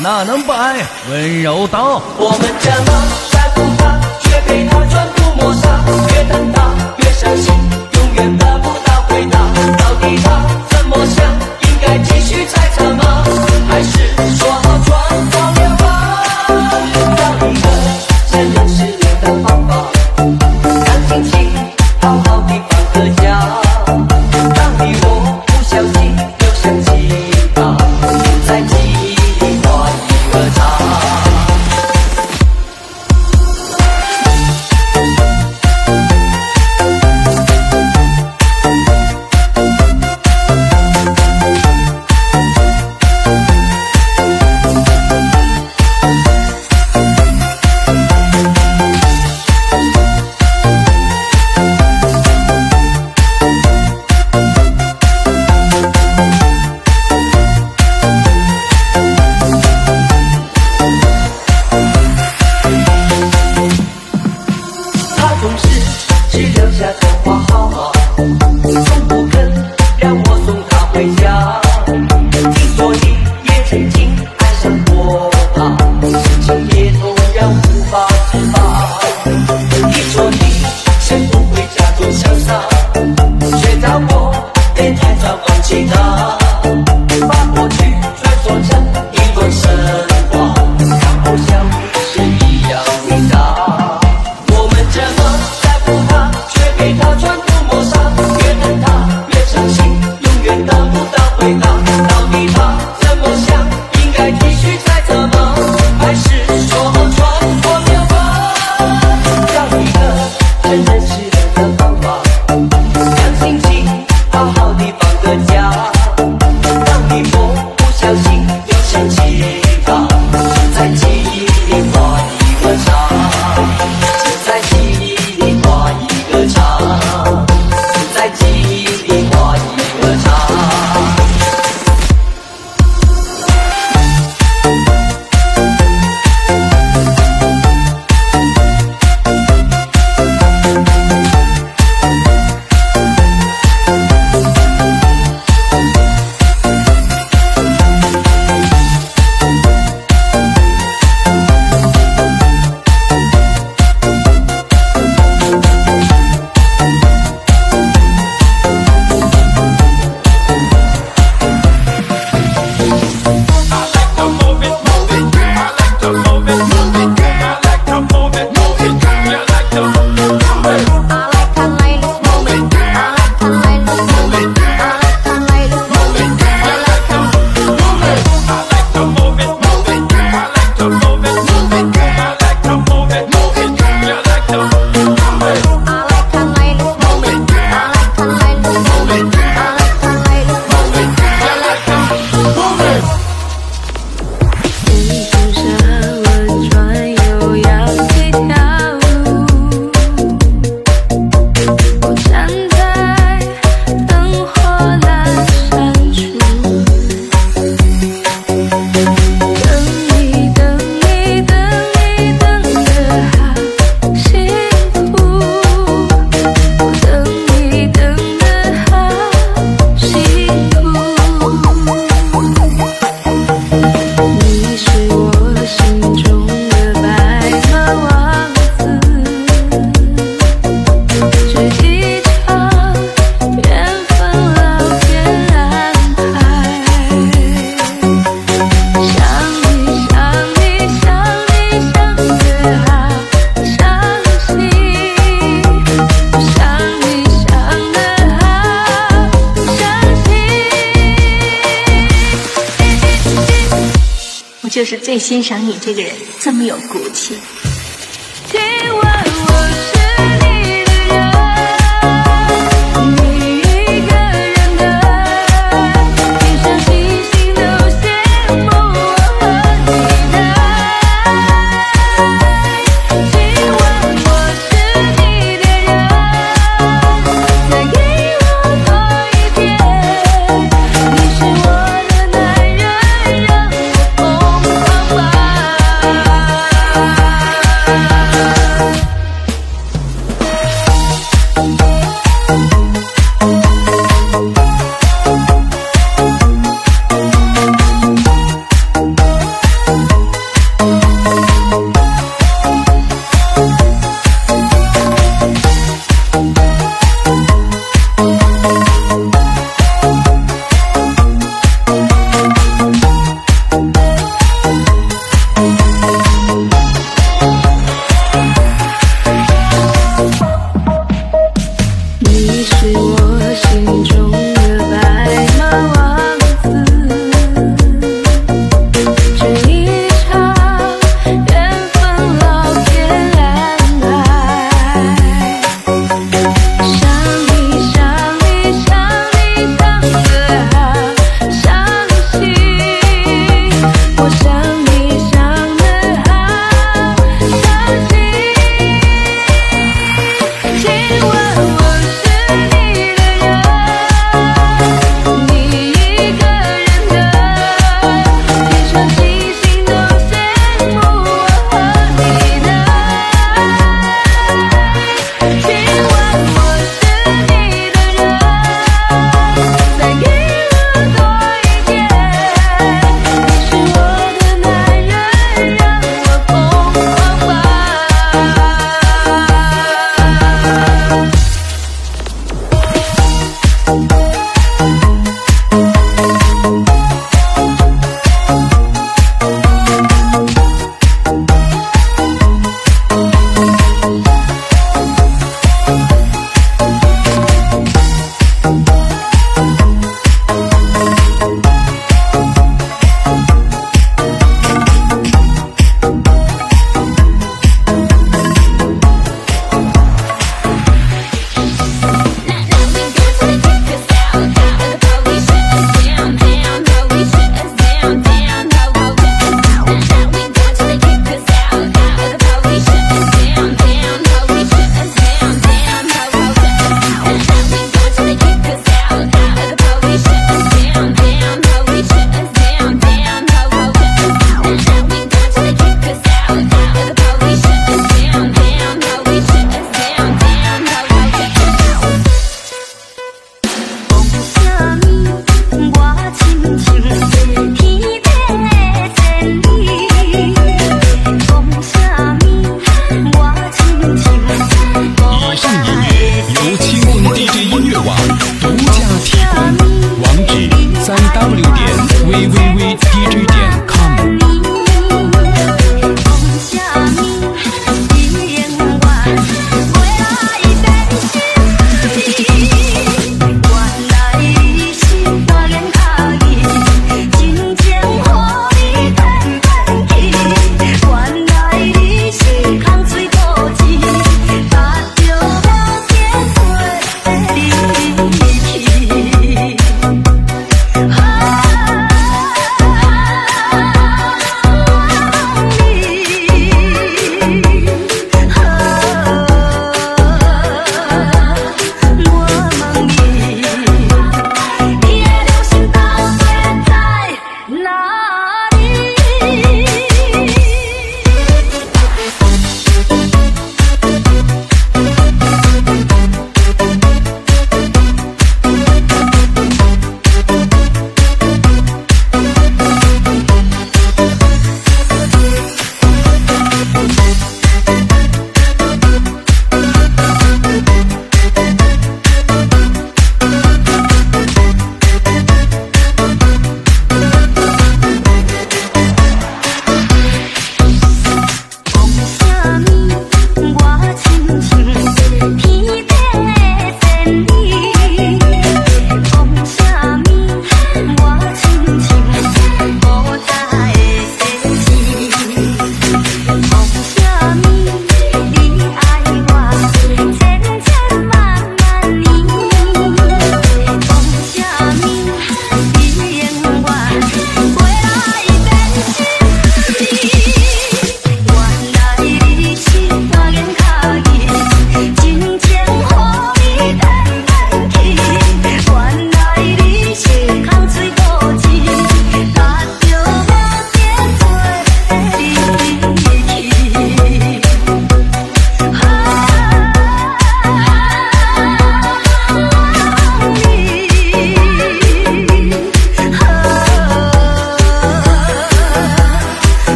哪能不挨温柔刀？谢谢。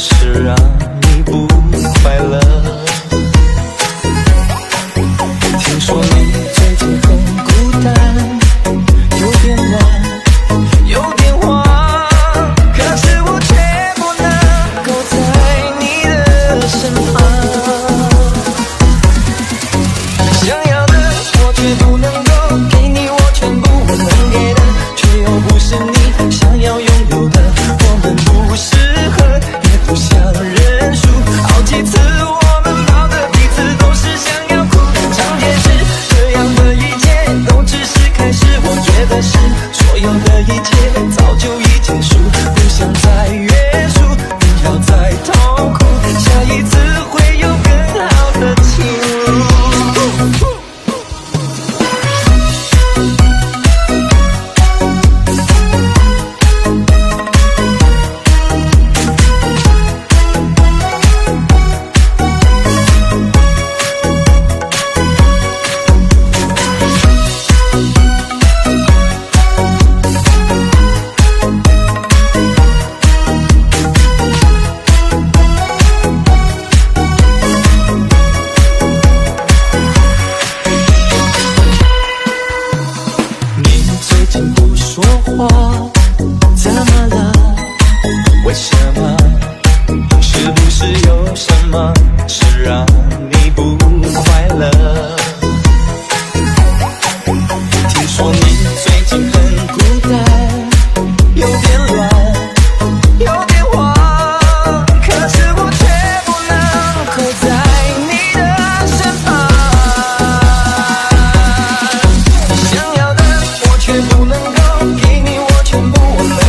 是啊。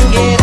get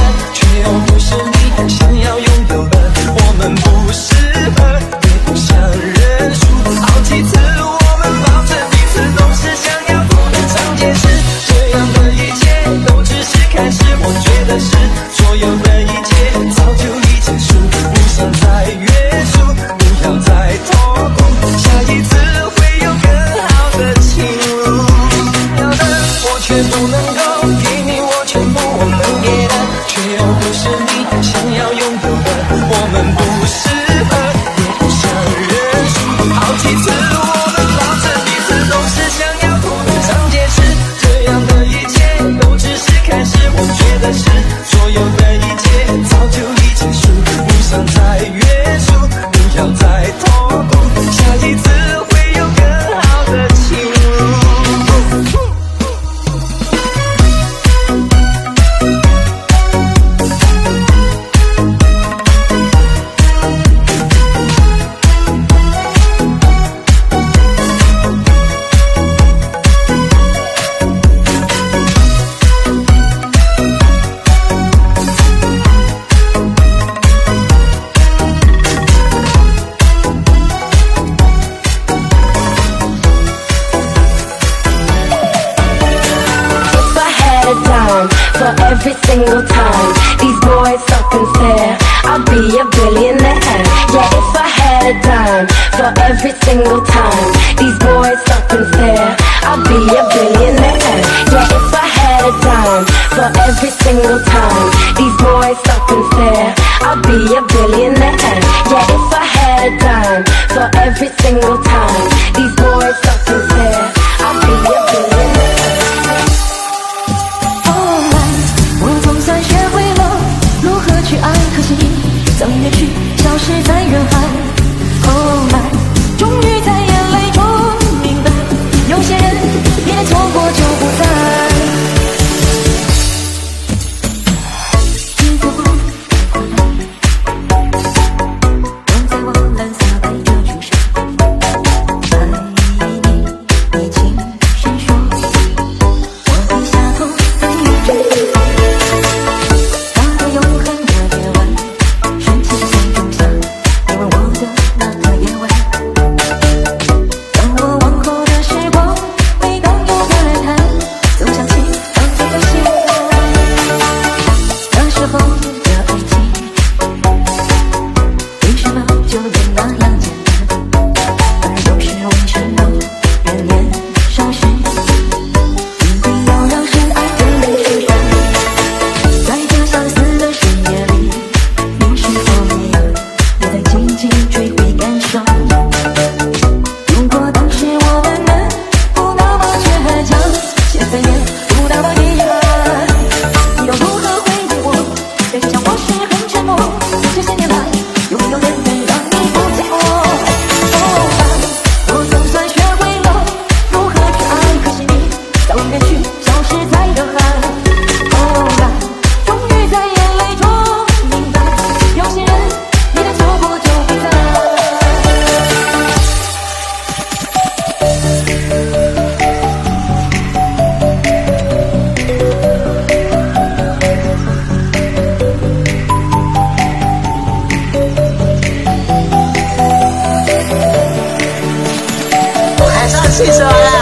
气死了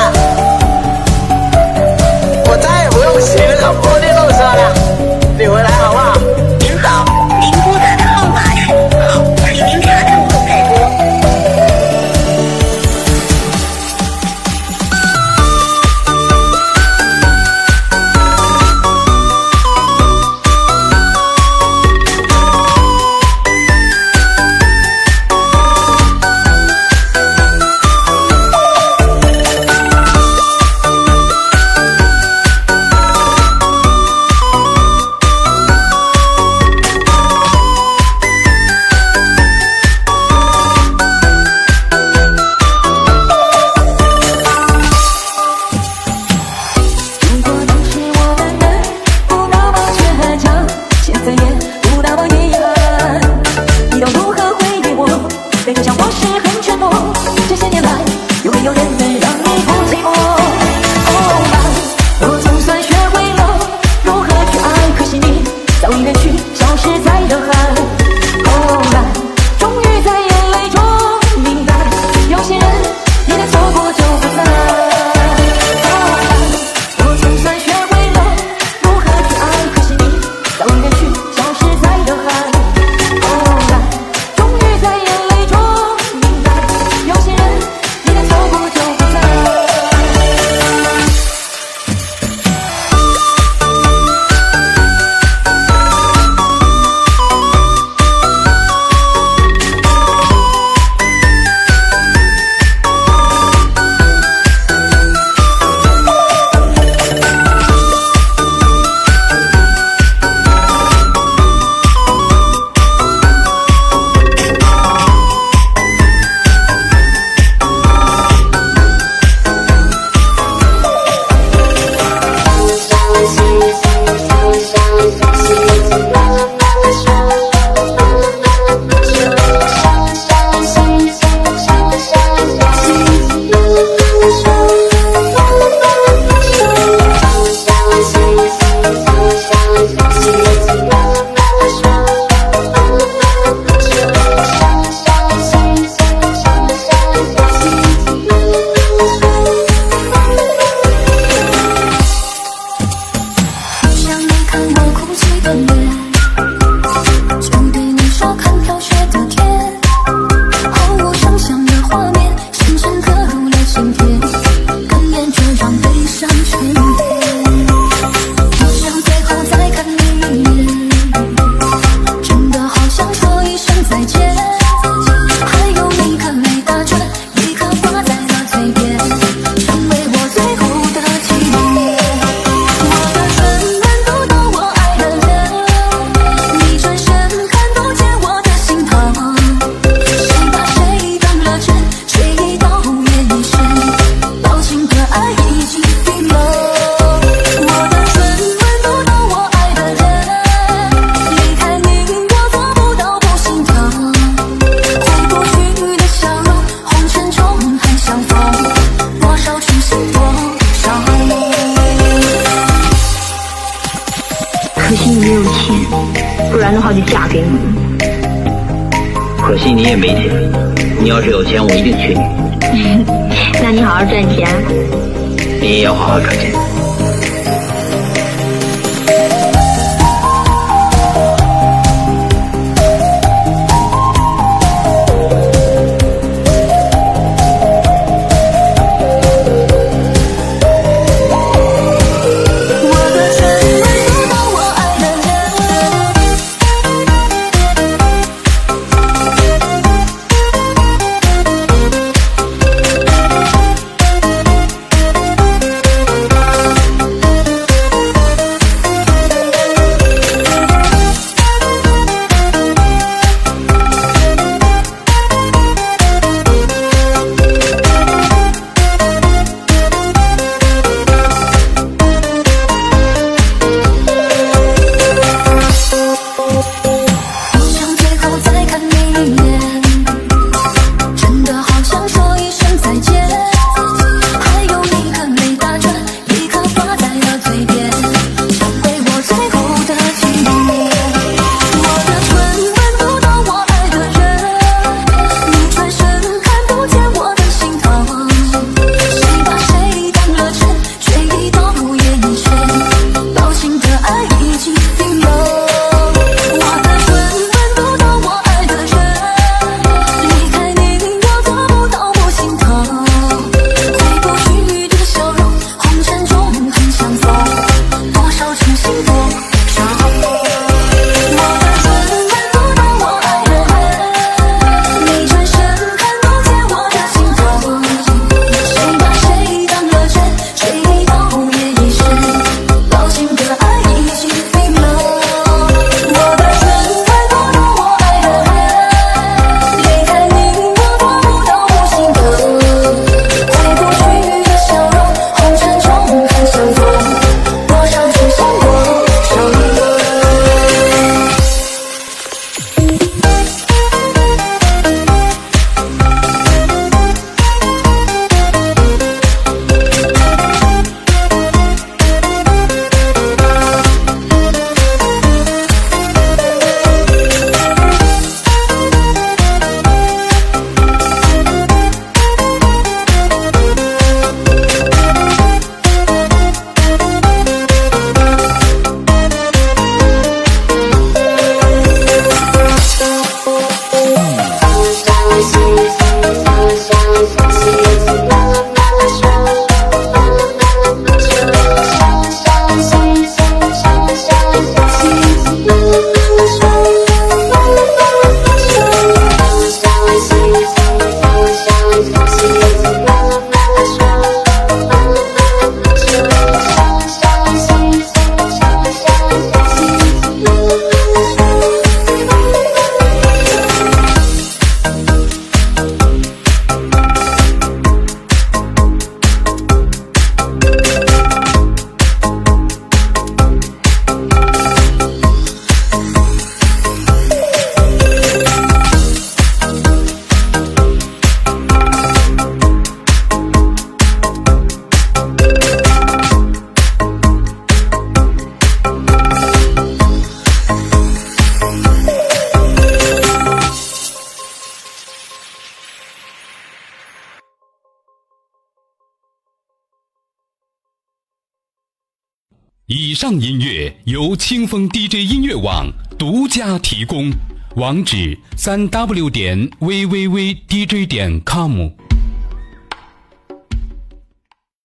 网址：三 w 点 v v v d j 点 com。